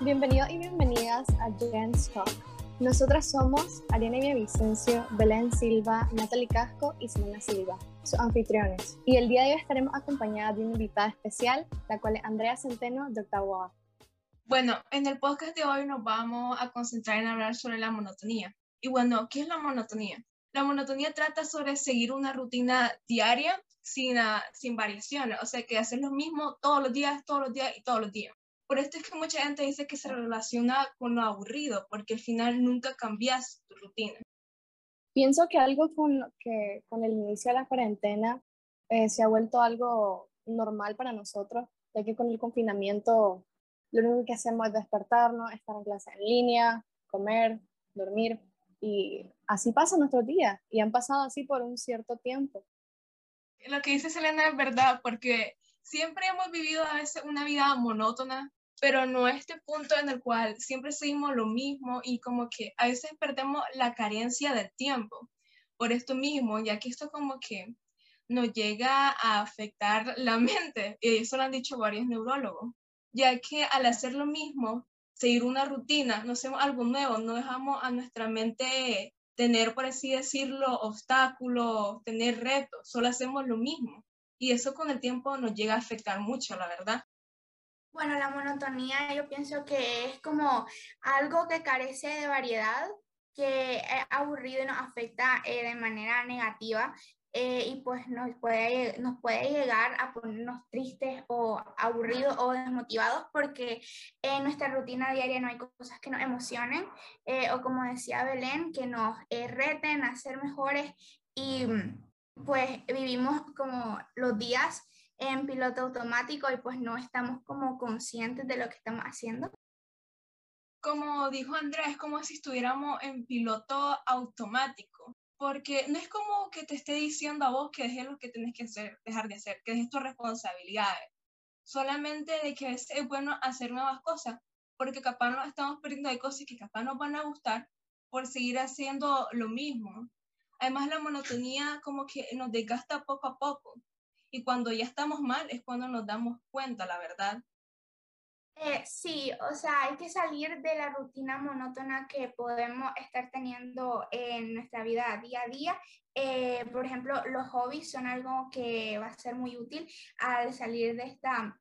Bienvenidos y bienvenidas a Jen's Talk. Nosotras somos Ariana Vicencio, Belén Silva, Natalie Casco y Simona Silva, sus anfitriones. Y el día de hoy estaremos acompañadas de una invitada especial, la cual es Andrea Centeno de Octavo Bueno, en el podcast de hoy nos vamos a concentrar en hablar sobre la monotonía. Y bueno, ¿qué es la monotonía? La monotonía trata sobre seguir una rutina diaria sin, sin variaciones, o sea, que hacer lo mismo todos los días, todos los días y todos los días. Por esto es que mucha gente dice que se relaciona con lo aburrido, porque al final nunca cambias tu rutina. Pienso que algo con, que, con el inicio de la cuarentena eh, se ha vuelto algo normal para nosotros, ya que con el confinamiento lo único que hacemos es despertarnos, estar en clase en línea, comer, dormir, y así pasan nuestros días, y han pasado así por un cierto tiempo. Lo que dice Selena es verdad, porque siempre hemos vivido a veces una vida monótona, pero no a este punto en el cual siempre seguimos lo mismo y como que a veces perdemos la carencia del tiempo por esto mismo, ya que esto como que nos llega a afectar la mente, y eso lo han dicho varios neurólogos, ya que al hacer lo mismo, seguir una rutina, no hacemos algo nuevo, no dejamos a nuestra mente tener, por así decirlo, obstáculos, tener retos, solo hacemos lo mismo. Y eso con el tiempo nos llega a afectar mucho, la verdad. Bueno, la monotonía yo pienso que es como algo que carece de variedad, que es aburrido y nos afecta eh, de manera negativa eh, y pues nos puede, nos puede llegar a ponernos tristes o aburridos o desmotivados porque en nuestra rutina diaria no hay cosas que nos emocionen eh, o como decía Belén, que nos reten a ser mejores y pues vivimos como los días en piloto automático y pues no estamos como conscientes de lo que estamos haciendo. Como dijo Andrea, es como si estuviéramos en piloto automático, porque no es como que te esté diciendo a vos que dejes lo que tienes que hacer, dejar de hacer, que dejes tus responsabilidades, solamente de que es bueno hacer nuevas cosas, porque capaz nos estamos perdiendo de cosas que capaz nos van a gustar por seguir haciendo lo mismo. Además, la monotonía como que nos desgasta poco a poco y cuando ya estamos mal es cuando nos damos cuenta, la verdad. Eh, sí, o sea, hay que salir de la rutina monótona que podemos estar teniendo en nuestra vida día a día. Eh, por ejemplo, los hobbies son algo que va a ser muy útil al salir de esta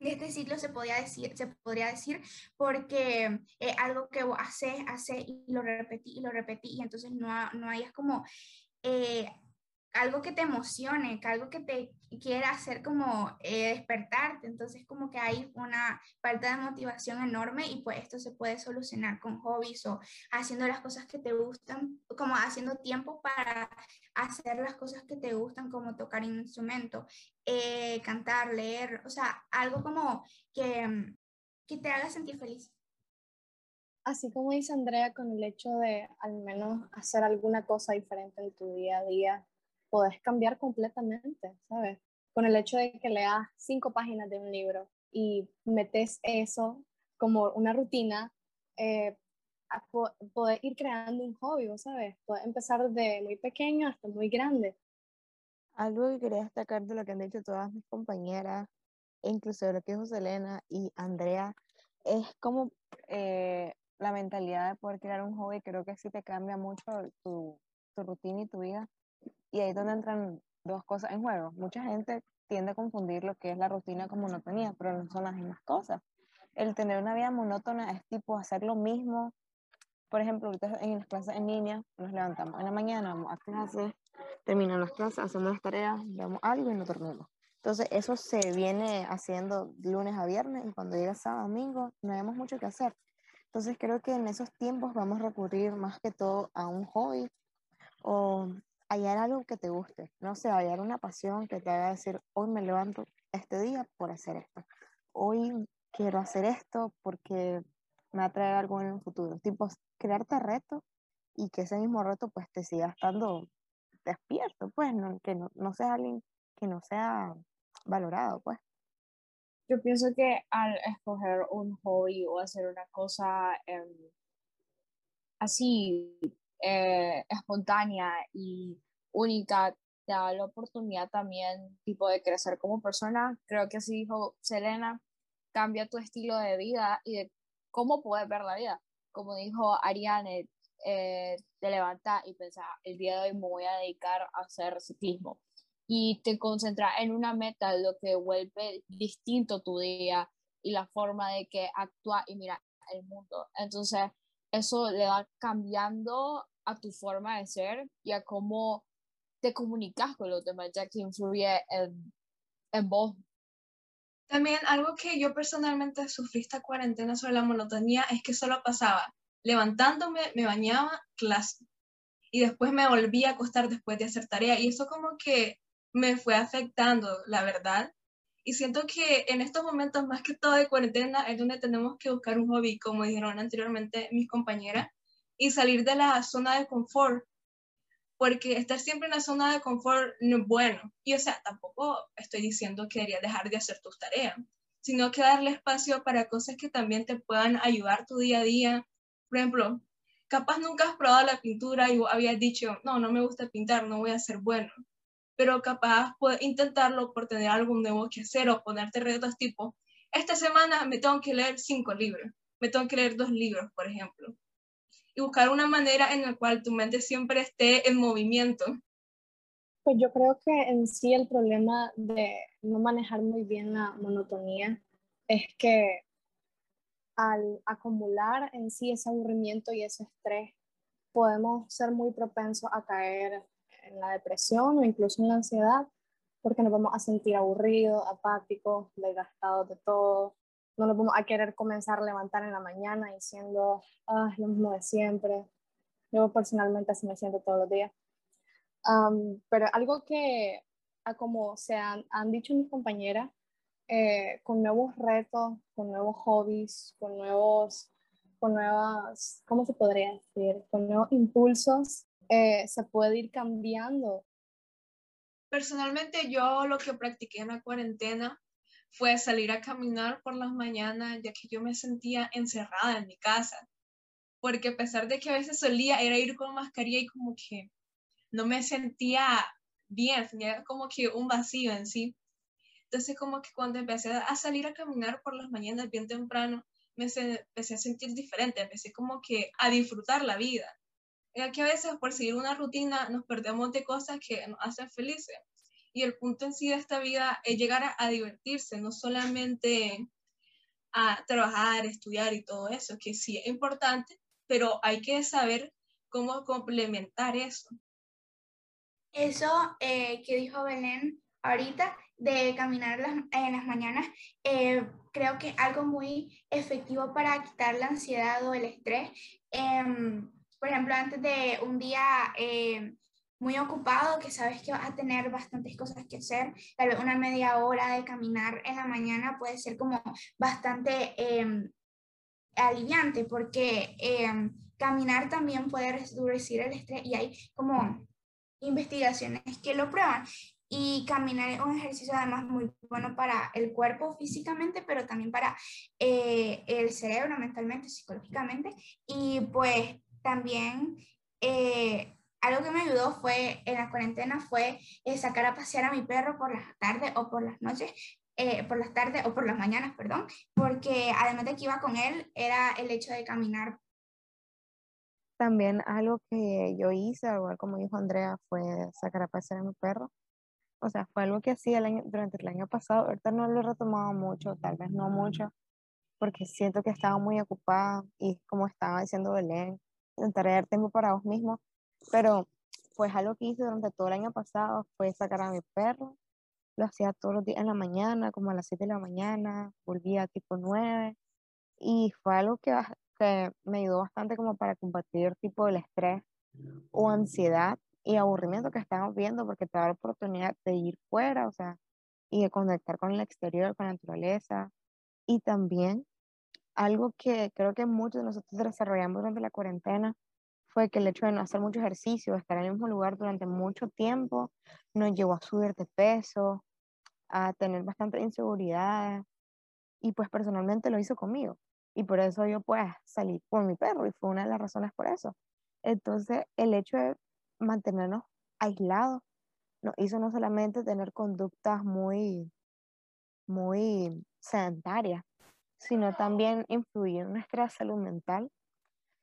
de este ciclo se podría decir, se podría decir porque es algo que hace, hace y lo repetí y lo repetí y entonces no, no hay es como eh, algo que te emocione, que algo que te quiera hacer como eh, despertarte. Entonces como que hay una falta de motivación enorme y pues esto se puede solucionar con hobbies o haciendo las cosas que te gustan, como haciendo tiempo para hacer las cosas que te gustan, como tocar un instrumento, eh, cantar, leer, o sea, algo como que, que te haga sentir feliz. Así como dice Andrea, con el hecho de al menos hacer alguna cosa diferente en tu día a día, podés cambiar completamente, ¿sabes? Con el hecho de que leas cinco páginas de un libro y metes eso como una rutina, eh, poder ir creando un hobby, ¿sabes? Puedes empezar de muy pequeño hasta muy grande. Algo que quería destacar de lo que han dicho todas mis compañeras, incluso de lo que dijo Selena y Andrea, es como eh, la mentalidad de poder crear un hobby, creo que sí te cambia mucho tu, tu rutina y tu vida. Y ahí es donde entran dos cosas en juego. Mucha gente tiende a confundir lo que es la rutina con monotonía, pero no son las mismas cosas. El tener una vida monótona es tipo hacer lo mismo. Por ejemplo, ahorita en las clases en línea nos levantamos en la mañana, vamos a clases, terminan las clases, hacemos las tareas, vemos algo y nos dormimos. Entonces, eso se viene haciendo lunes a viernes y cuando llega sábado, domingo, no tenemos mucho que hacer. Entonces, creo que en esos tiempos vamos a recurrir más que todo a un hobby o hallar algo que te guste, no sé, hallar una pasión que te haga decir, hoy me levanto este día por hacer esto, hoy quiero hacer esto porque me atrae algo en el futuro, tipo, crearte reto y que ese mismo reto pues te siga estando despierto, pues, no, que no, no sea alguien que no sea valorado, pues. Yo pienso que al escoger un hobby o hacer una cosa em, así eh, espontánea y única, te da la oportunidad también tipo de crecer como persona. Creo que así dijo Selena, cambia tu estilo de vida y de cómo puedes ver la vida. Como dijo Ariane, eh, te levantas y pensás, el día de hoy me voy a dedicar a hacer ciclismo. Y te concentras en una meta, lo que vuelve distinto tu día y la forma de que actúa y mira el mundo. Entonces, eso le va cambiando a tu forma de ser y a cómo te comunicas con los demás, ya que influye en, en vos. También algo que yo personalmente sufrí esta cuarentena sobre la monotonía es que solo pasaba levantándome, me bañaba, clase. Y después me volví a acostar después de hacer tarea. Y eso como que me fue afectando, la verdad. Y siento que en estos momentos, más que todo de cuarentena, es donde tenemos que buscar un hobby, como dijeron anteriormente mis compañeras, y salir de la zona de confort. Porque estar siempre en la zona de confort no es bueno. Y o sea, tampoco estoy diciendo que deberías dejar de hacer tus tareas, sino que darle espacio para cosas que también te puedan ayudar tu día a día, por ejemplo, capaz nunca has probado la pintura y habías dicho, no, no me gusta pintar, no voy a ser bueno. Pero capaz puedes intentarlo por tener algo nuevo que hacer o ponerte retos tipo, esta semana me tengo que leer cinco libros, me tengo que leer dos libros, por ejemplo. Y buscar una manera en la cual tu mente siempre esté en movimiento. Pues yo creo que en sí el problema de no manejar muy bien la monotonía es que al acumular en sí ese aburrimiento y ese estrés, podemos ser muy propensos a caer en la depresión o incluso en la ansiedad, porque nos vamos a sentir aburridos, apáticos, desgastados de todo. No nos vamos a querer comenzar a levantar en la mañana diciendo, ah, lo mismo de siempre. Yo personalmente así me siento todos los días. pero algo que, como se han, han dicho mis compañeras, eh, con nuevos retos, con nuevos hobbies, con nuevos, con nuevas, ¿cómo se podría decir? Con nuevos impulsos, eh, se puede ir cambiando. Personalmente yo lo que practiqué en la cuarentena fue salir a caminar por las mañanas, ya que yo me sentía encerrada en mi casa. Porque a pesar de que a veces solía era ir con mascarilla y como que no me sentía bien, tenía como que un vacío en sí. Entonces como que cuando empecé a salir a caminar por las mañanas bien temprano, me empecé a sentir diferente, empecé como que a disfrutar la vida. Ya que a veces por seguir una rutina nos perdemos de cosas que nos hacen felices. Y el punto en sí de esta vida es llegar a, a divertirse, no solamente a trabajar, estudiar y todo eso, que sí es importante, pero hay que saber cómo complementar eso. Eso eh, que dijo Belén ahorita de caminar en las mañanas, eh, creo que algo muy efectivo para quitar la ansiedad o el estrés. Em, por ejemplo, antes de un día eh, muy ocupado, que sabes que vas a tener bastantes cosas que hacer, tal vez una media hora de caminar en la mañana puede ser como bastante em, aliviante, porque em, caminar también puede reducir el estrés y hay como investigaciones que lo prueban. Y caminar es un ejercicio además muy bueno para el cuerpo físicamente, pero también para eh, el cerebro mentalmente, psicológicamente. Y pues también eh, algo que me ayudó fue en la cuarentena fue eh, sacar a pasear a mi perro por las tardes o por las noches. por las tardes o por las mañanas, perdón, porque además de que iba con él, era el hecho de caminar también algo que yo hice, igual como dijo Andrea, fue sacar a pasear a mi perro o sea, fue algo que hacía el año, durante el año pasado, ahorita no lo he retomado mucho, tal vez no mucho, porque siento que estaba muy ocupada y como estaba diciendo Belén, intentaré dar tiempo para vos mismo, pero pues algo que hice durante todo el año pasado fue sacar a mi perro, lo hacía todos los días en la mañana, como a las 7 de la mañana, volvía tipo 9 y fue algo que, que me ayudó bastante como para combatir tipo el estrés o ansiedad y aburrimiento que estamos viendo porque te da la oportunidad de ir fuera, o sea, y de conectar con el exterior, con la naturaleza. Y también algo que creo que muchos de nosotros desarrollamos durante la cuarentena fue que el hecho de no hacer mucho ejercicio, estar en el mismo lugar durante mucho tiempo, nos llevó a subir de peso, a tener bastante inseguridad y pues personalmente lo hizo conmigo. Y por eso yo pues salí con mi perro y fue una de las razones por eso. Entonces el hecho de mantenernos aislados nos hizo no solamente tener conductas muy, muy sedentarias, sino también influye en nuestra salud mental.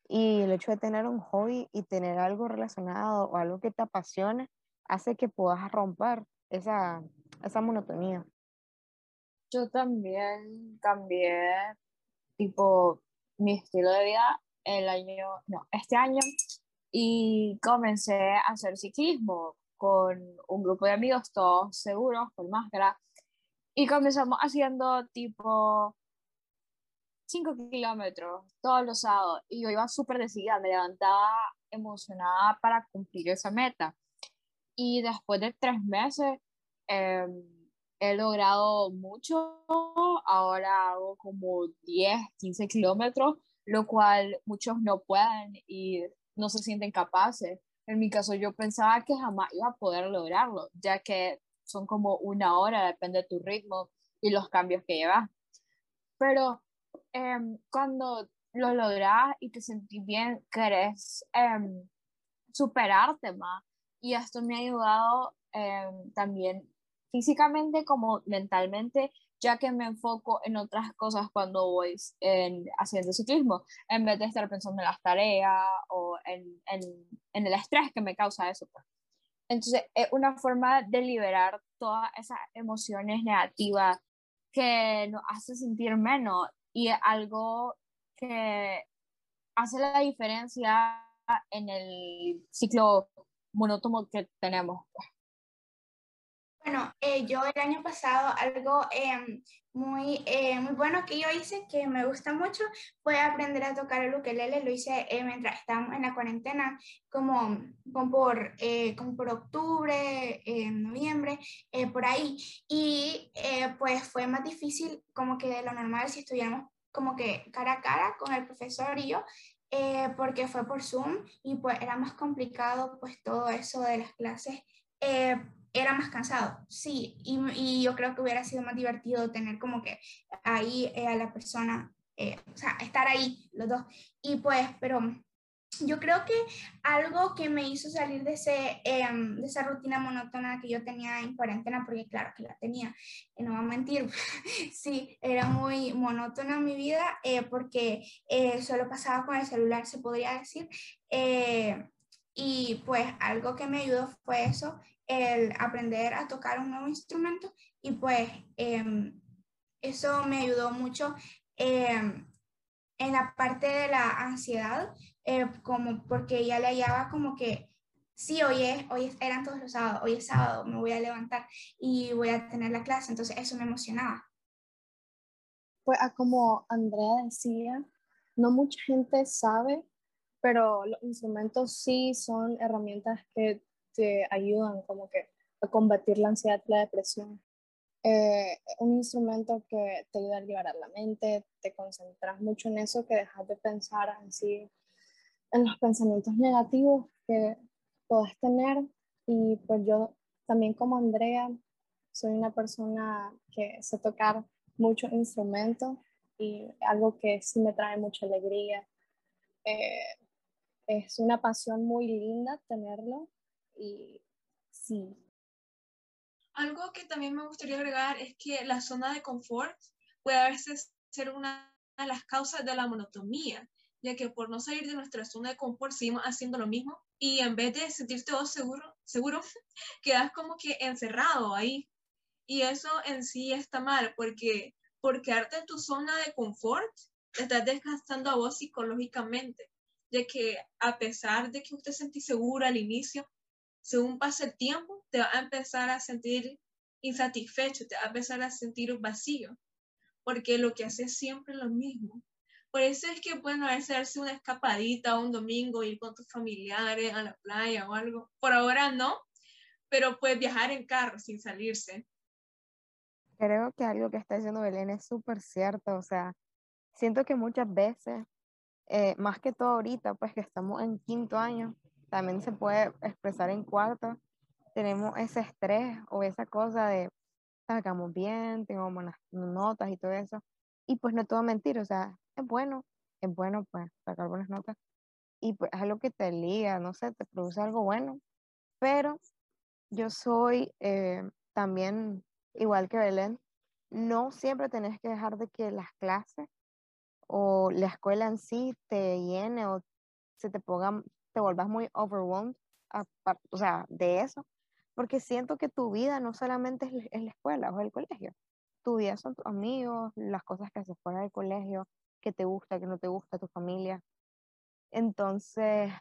Y el hecho de tener un hobby y tener algo relacionado o algo que te apasione hace que puedas romper esa, esa monotonía. Yo también cambié tipo mi estilo de vida el año, no, este año y comencé a hacer ciclismo con un grupo de amigos, todos seguros, con máscara. Y comenzamos haciendo tipo 5 kilómetros todos los sábados. Y yo iba súper decidida, me levantaba emocionada para cumplir esa meta. Y después de tres meses em, he logrado mucho. Ahora hago como 10, 15 kilómetros, lo cual muchos no pueden y no se sienten capaces. En mi caso, yo pensaba que jamás iba a poder lograrlo, ya que son como una hora, depende de tu ritmo y los cambios que llevas. Pero em, cuando lo logras y te sentís bien, querés em, superarte más. Y esto me ha ayudado em, también físicamente como mentalmente, ya que me enfoco en otras cosas cuando voy en, haciendo ciclismo, en vez de estar pensando en las tareas o en, en, en el estrés que me causa eso. Pues. Entonces, es una forma de liberar todas esas emociones negativas que nos hace sentir menos y es algo que hace la diferencia en el ciclo monótono que tenemos. Bueno, eh, yo el año pasado algo em, muy, eh, muy bueno que yo hice, que me gusta mucho, fue aprender a tocar el ukelele. Lo hice eh, mientras estábamos en la cuarentena, como, como, por, como por octubre, noviembre, por ahí. Y pues fue más difícil como que de lo normal si estuviéramos como que cara a cara con el profesor y yo, porque fue por Zoom y pues era más complicado pues todo eso de las clases era más cansado, sí, y, y, yo creo que hubiera sido más divertido tener como que ahí eh, a la persona, eh, o sea, estar ahí los dos. Y pues, pero yo creo que algo que me hizo salir de, ese, em, de esa rutina monótona que yo tenía en cuarentena, porque claro que la tenía, eh, no voy a mentir, sí, era muy monótona mi vida, porque solo pasaba con el celular, se podría decir. y pues algo que me ayudó fue eso, el aprender a tocar un nuevo instrumento y pues em, eso me ayudó mucho em, en la parte de la ansiedad, eh, como porque ya le hallaba como que sí, hoy, es, hoy eran todos los sábados, hoy es sábado, me voy a levantar y voy a tener la clase, entonces eso me emocionaba. Pues como Andrea decía, no mucha gente sabe, pero los instrumentos sí son herramientas que te ayudan como que a combatir la ansiedad la depresión. Eh, un instrumento que te ayuda a liberar la mente, te concentras mucho en eso, que dejas de pensar así en los pensamientos negativos que puedes tener. Y pues yo también como Andrea soy una persona que sé tocar muchos instrumentos y algo que sí me trae mucha alegría. Eh, es una pasión muy linda tenerlo y sí. Algo que también me gustaría agregar es que la zona de confort puede a veces ser una de las causas de la monotonía, ya que por no salir de nuestra zona de confort seguimos haciendo lo mismo y en vez de sentirte todo seguro, seguro quedas como que encerrado ahí. Y eso en sí está mal, porque por quedarte en tu zona de confort, te estás desgastando a vos psicológicamente, ya que a pesar de que usted sentí seguro al inicio, según pasa el tiempo, te va a empezar a sentir insatisfecho, te va a empezar a sentir vacío, porque lo que haces siempre es lo mismo. Por eso es que, bueno, a darse una escapadita un domingo, ir con tus familiares a la playa o algo. Por ahora no, pero puedes viajar en carro sin salirse. Creo que algo que está diciendo Belén es súper cierto, o sea, siento que muchas veces, eh, más que todo ahorita, pues que estamos en quinto año, también se puede expresar en cuarto. Tenemos ese estrés o esa cosa de sacamos bien, tengo buenas notas y todo eso. Y pues no todo mentir, o sea, es bueno, es bueno pues sacar buenas notas. Y pues es algo que te liga, no sé, te produce algo bueno. Pero yo soy eh, también, igual que Belén, no siempre tenés que dejar de que las clases o la escuela en sí te llene o se te ponga, te vuelvas muy overwhelmed, o sea, de eso, porque siento que tu vida no solamente es, la escuela o el colegio, tu vida son tus amigos, las cosas que haces fuera del colegio, que te gusta, que no te gusta, tu familia. Entonces,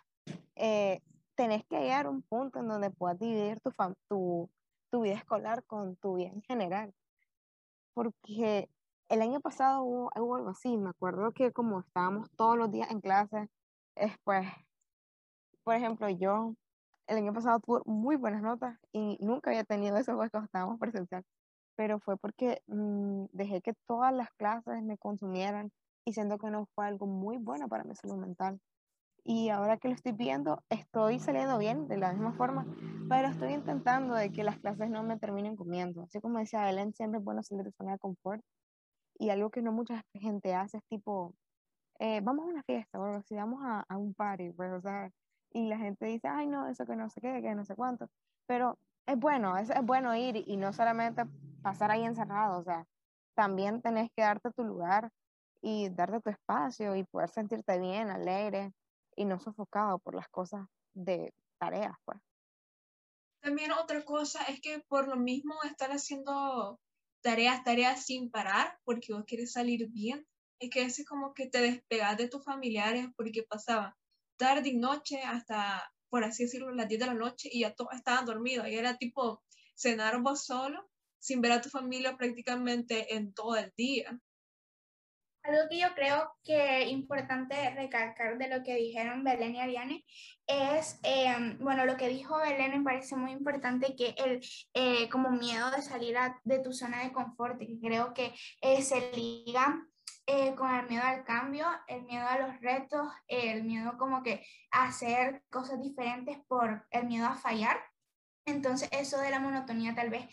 eh, tenés que llegar a un punto en donde puedas dividir tu, tu, tu vida escolar con tu vida en general. Porque el año pasado hubo, hubo, algo así, me acuerdo que como estábamos todos los días en clase, después, por ejemplo, yo el año pasado tuve muy buenas notas y nunca había tenido eso cuando estábamos presencial, pero fue porque mm, dejé que todas las clases me consumieran y siento que no fue algo muy bueno para mi salud mental. Y ahora que lo estoy viendo, estoy saliendo bien de la misma forma, pero estoy intentando de que las clases no me terminen comiendo. Así como decía Belén, siempre es bueno salir de zona de confort. Y algo que no mucha gente hace es tipo, eh, vamos a una fiesta o si vamos a, a un party, pues, o sea, y la gente dice, ay, no, eso que no sé qué, que no sé cuánto. Pero es bueno, es, es bueno ir y no solamente pasar ahí encerrado, o sea, también tenés que darte tu lugar y darte tu espacio y poder sentirte bien, alegre y no sofocado por las cosas de tareas, pues. También otra cosa es que por lo mismo estar haciendo tareas, tareas sin parar, porque vos quieres salir bien, es que es como que te despegas de tus familiares porque pasaba tarde y noche hasta, por así decirlo, las 10 de la noche y ya todos estaban dormidos. Y era tipo cenar vos solo, sin ver a tu familia prácticamente en todo el día. Algo que yo creo que es importante recalcar de lo que dijeron Belén y Ariane es, em, bueno, lo que dijo Belén me parece muy importante que el eh, como miedo de salir de tu zona de confort, que creo que eh, se liga eh, con el miedo al cambio, el miedo a los retos, el miedo como que a hacer cosas diferentes por el miedo a fallar. Entonces, eso de la monotonía tal vez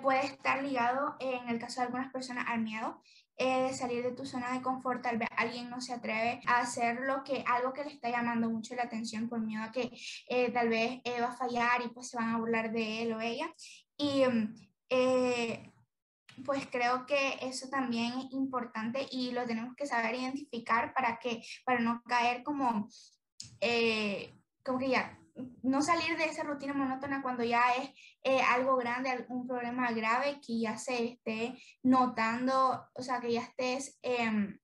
puede estar ligado, en el caso de algunas personas, al miedo eh, salir de tu zona de confort, tal vez alguien no se atreve a hacer lo que, algo que le está llamando mucho la atención por miedo a que eh, tal vez eh, va a fallar y pues se van a burlar de él o ella. Y mm, pues creo que eso también es importante y lo tenemos que saber identificar para que, para no caer como, como que ya no salir de esa rutina monótona cuando ya es eh, algo grande, un problema grave que ya se esté notando, o sea, que ya estés, em,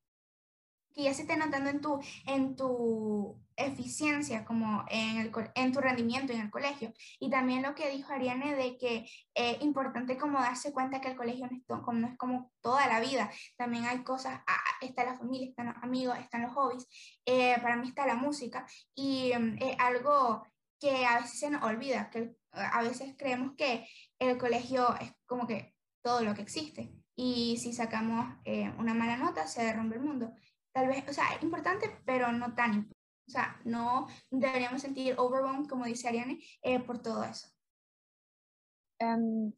que ya se esté notando en tu, en tu eficiencia, como en, el, en tu rendimiento en el colegio. Y también lo que dijo Ariane de que es importante como darse cuenta que el colegio no es, como, no es como toda la vida, también hay cosas, ah, está la familia, están los amigos, están los hobbies, eh, para mí está la música y es algo que a veces se nos olvida, que a veces creemos que el colegio es como que todo lo que existe y si sacamos eh, una mala nota se derrumbe el mundo. Tal vez, o sea, importante, pero no tan importante. O sea, no deberíamos sentir overwhelmed, como dice Ariane, eh, por todo eso. Em,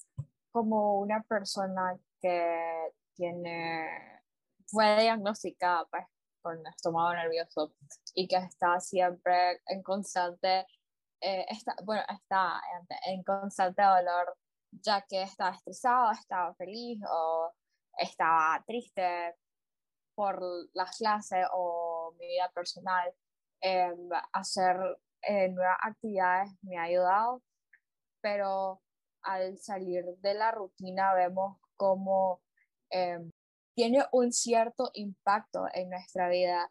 como una persona que tiene, fue diagnosticada pues, con estómago nervioso y que está siempre en constante eh, está, bueno, está en, constante dolor ya que estaba estresado, estaba feliz o estaba triste por las clases o mi vida personal. Eh, hacer eh, nuevas actividades me ha ayudado, pero al salir de la rutina vemos cómo tiene un cierto impacto en nuestra vida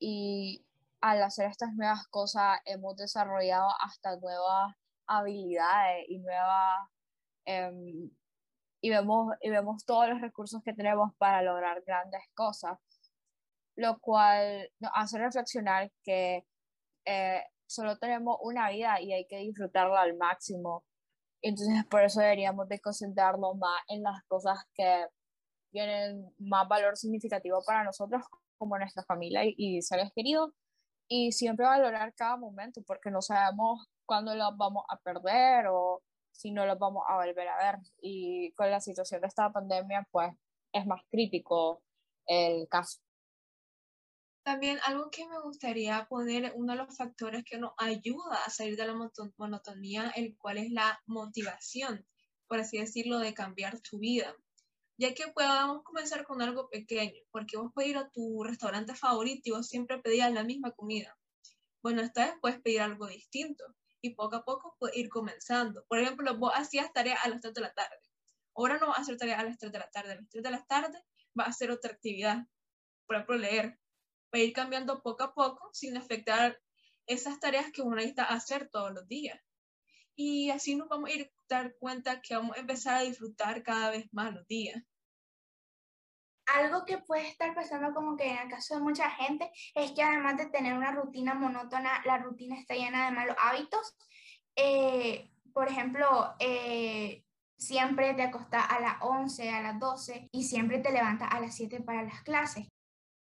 y al hacer estas nuevas cosas hemos desarrollado hasta nuevas habilidades y nuevas em, y vemos y vemos todos los recursos que tenemos para lograr grandes cosas. Lo cual nos hace reflexionar que eh, solo tenemos una vida y hay que disfrutarla al máximo. Entonces por eso deberíamos de concentrarnos más en las cosas que tienen más valor significativo para nosotros como nuestra familia y, y seres queridos y siempre valorar cada momento porque no sabemos cuándo los vamos a perder o si no los vamos a volver a ver. Y con la situación de esta pandemia, pues es más crítico el caso. También algo que me gustaría poner, uno de los factores que nos ayuda a salir de la monotonía, el cual es la motivación, por así decirlo, de cambiar tu vida. ya que podamos comenzar con algo pequeño, porque vos puedes ir a tu restaurante favorito y vos siempre pedías la misma comida. Bueno, esta vez puedes pedir algo distinto y poco a poco puedes ir comenzando. Por ejemplo, vos hacías tarea a las 3 de la tarde. Ahora no vas a hacer tarea a las 3 de la tarde. A las 3 de la tarde vas a hacer otra actividad. Por ejemplo, leer. Va a ir cambiando poco a poco sin afectar esas tareas que uno necesita hacer todos los días. Y así nos vamos a ir a dar cuenta que vamos a empezar a disfrutar cada vez más los días. Algo que puede estar pasando como que en el caso de mucha gente es que además de tener una rutina monótona, la rutina está llena de malos hábitos. Eh, por ejemplo, eh, siempre te acostas a las 11, a las 12 y siempre te levantas a las 7 para las clases.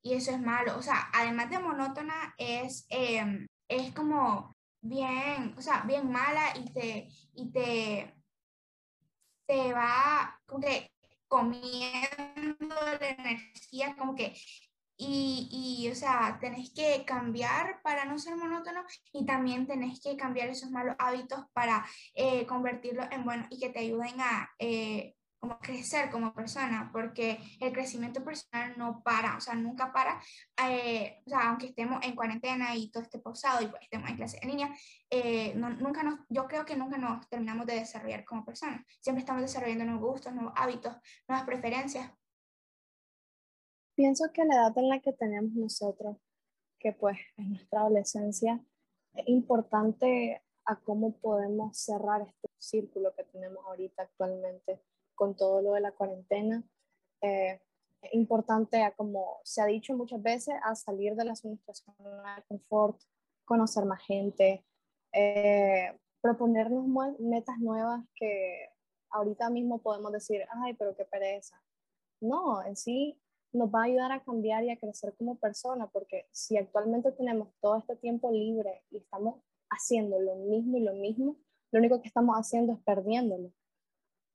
Y eso es malo. O sea, además de monótona, es, em, es como bien, o sea, bien mala y te, y te, te va como que comiendo la energía, como que, y, y, o sea, tenés que cambiar para no ser monótono y también tenés que cambiar esos malos hábitos para eh, convertirlos en buenos y que te ayuden a eh, como crecer como persona, porque el crecimiento personal no para, o sea, nunca para, eh, o sea, aunque estemos en cuarentena y todo esté pausado y pues estemos en clase en línea, eh, nunca nos, yo creo que nunca nos terminamos de desarrollar como personas, siempre estamos desarrollando nuevos gustos, nuevos hábitos, nuevas preferencias. Pienso que la edad en la que tenemos nosotros, que pues es nuestra adolescencia, es importante a cómo podemos cerrar este círculo que tenemos ahorita actualmente con todo lo de la cuarentena. Eh, importante, como se ha dicho muchas veces, a salir de la zona de confort, conocer más gente, eh, proponernos metas nuevas que ahorita mismo podemos decir, ay, pero qué pereza. No, en sí nos va a ayudar a cambiar y a crecer como persona, porque si actualmente tenemos todo este tiempo libre y estamos haciendo lo mismo y lo mismo, lo único que estamos haciendo es perdiéndolo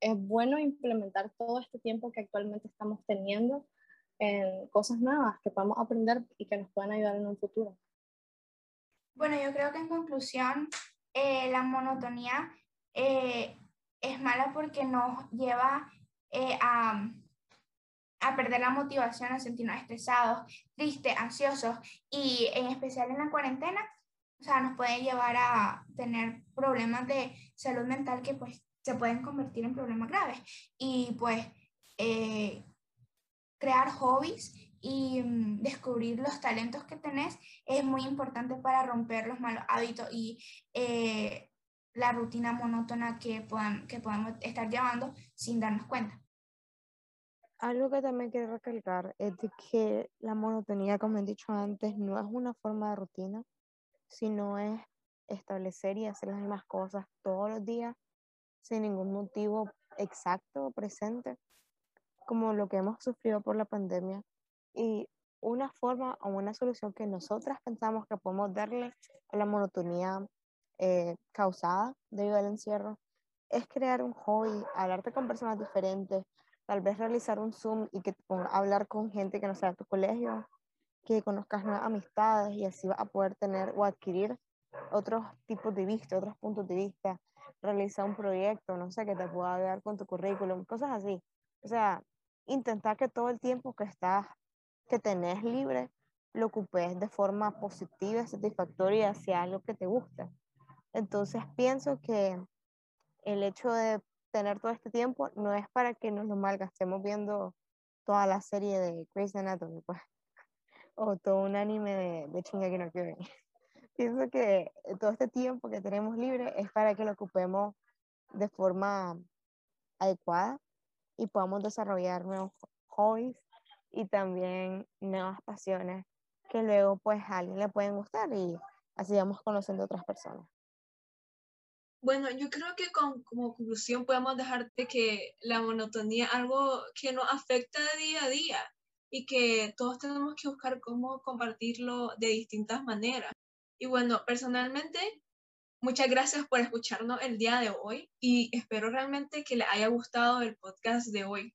es bueno implementar todo este tiempo que actualmente estamos teniendo en cosas nuevas que podamos aprender y que nos puedan ayudar en un futuro. Bueno, yo creo que en conclusión, eh, la monotonía eh, es mala porque nos lleva eh, a, a perder la motivación, a sentirnos estresados, tristes, ansiosos y en especial en la cuarentena, o sea, nos puede llevar a tener problemas de salud mental que pues se pueden convertir en problemas graves. Y pues eh, crear hobbies y mm, descubrir los talentos que tenés es muy importante para romper los malos hábitos y eh, la rutina monótona que, que podemos estar llevando sin darnos cuenta. Algo que también quiero recalcar es de que la monotonía, como he dicho antes, no es una forma de rutina, sino es establecer y hacer las mismas cosas todos los días sin ningún motivo exacto o presente, como lo que hemos sufrido por la pandemia. Y una forma o una solución que nosotras pensamos que podemos darle a la monotonía eh, causada debido al encierro es crear un hobby, hablarte con personas diferentes, tal vez realizar un Zoom y que hablar con gente que no sea de tu colegio, que conozcas nuevas amistades y así vas a poder tener o adquirir otros tipos de vista, otros puntos de vista, realizar un proyecto, no sé, que te pueda ayudar con tu currículum, cosas así. O sea, intentar que todo el tiempo que estás, que tenés libre, lo ocupes de forma positiva, satisfactoria hacia algo que te gusta. Entonces pienso que el hecho de tener todo este tiempo no es para que nos lo malgastemos viendo toda la serie de Grey's Anatomy, pues, o todo un anime de, de Shingeki no Kyojin pienso que todo este tiempo que tenemos libre es para que lo ocupemos de forma adecuada y podamos desarrollar nuevos hobbies y también nuevas pasiones que luego pues a alguien le pueden gustar y así vamos conociendo otras personas. Bueno, yo creo que con, como conclusión podemos dejarte que la monotonía es algo que nos afecta día a día y que todos tenemos que buscar cómo compartirlo de distintas maneras. Y bueno, personalmente, muchas gracias por escucharnos el día de hoy y espero realmente que les haya gustado el podcast de hoy.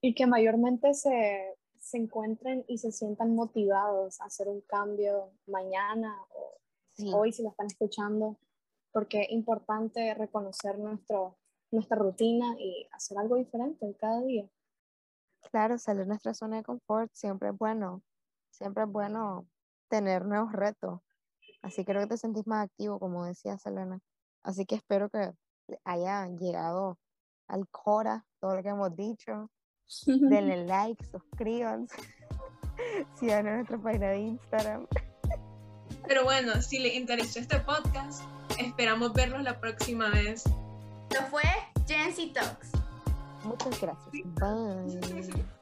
Y que mayormente se, se encuentren y se sientan motivados a hacer un cambio mañana o hoy si lo están escuchando, porque es importante reconocer nuestro, nuestra rutina y hacer algo diferente cada día. Claro, salir de nuestra zona de confort siempre es bueno. Siempre es bueno tener nuevos retos. Así creo que te sentís más activo, como decía Selena. Así que espero que haya llegado al Cora todo lo que hemos dicho. Denle like, suscríbanse. Sigan en nuestra página de Instagram. Pero bueno, si les interesó este podcast, esperamos verlos la próxima vez. Lo fue Jency Talks. Muchas gracias. Bye.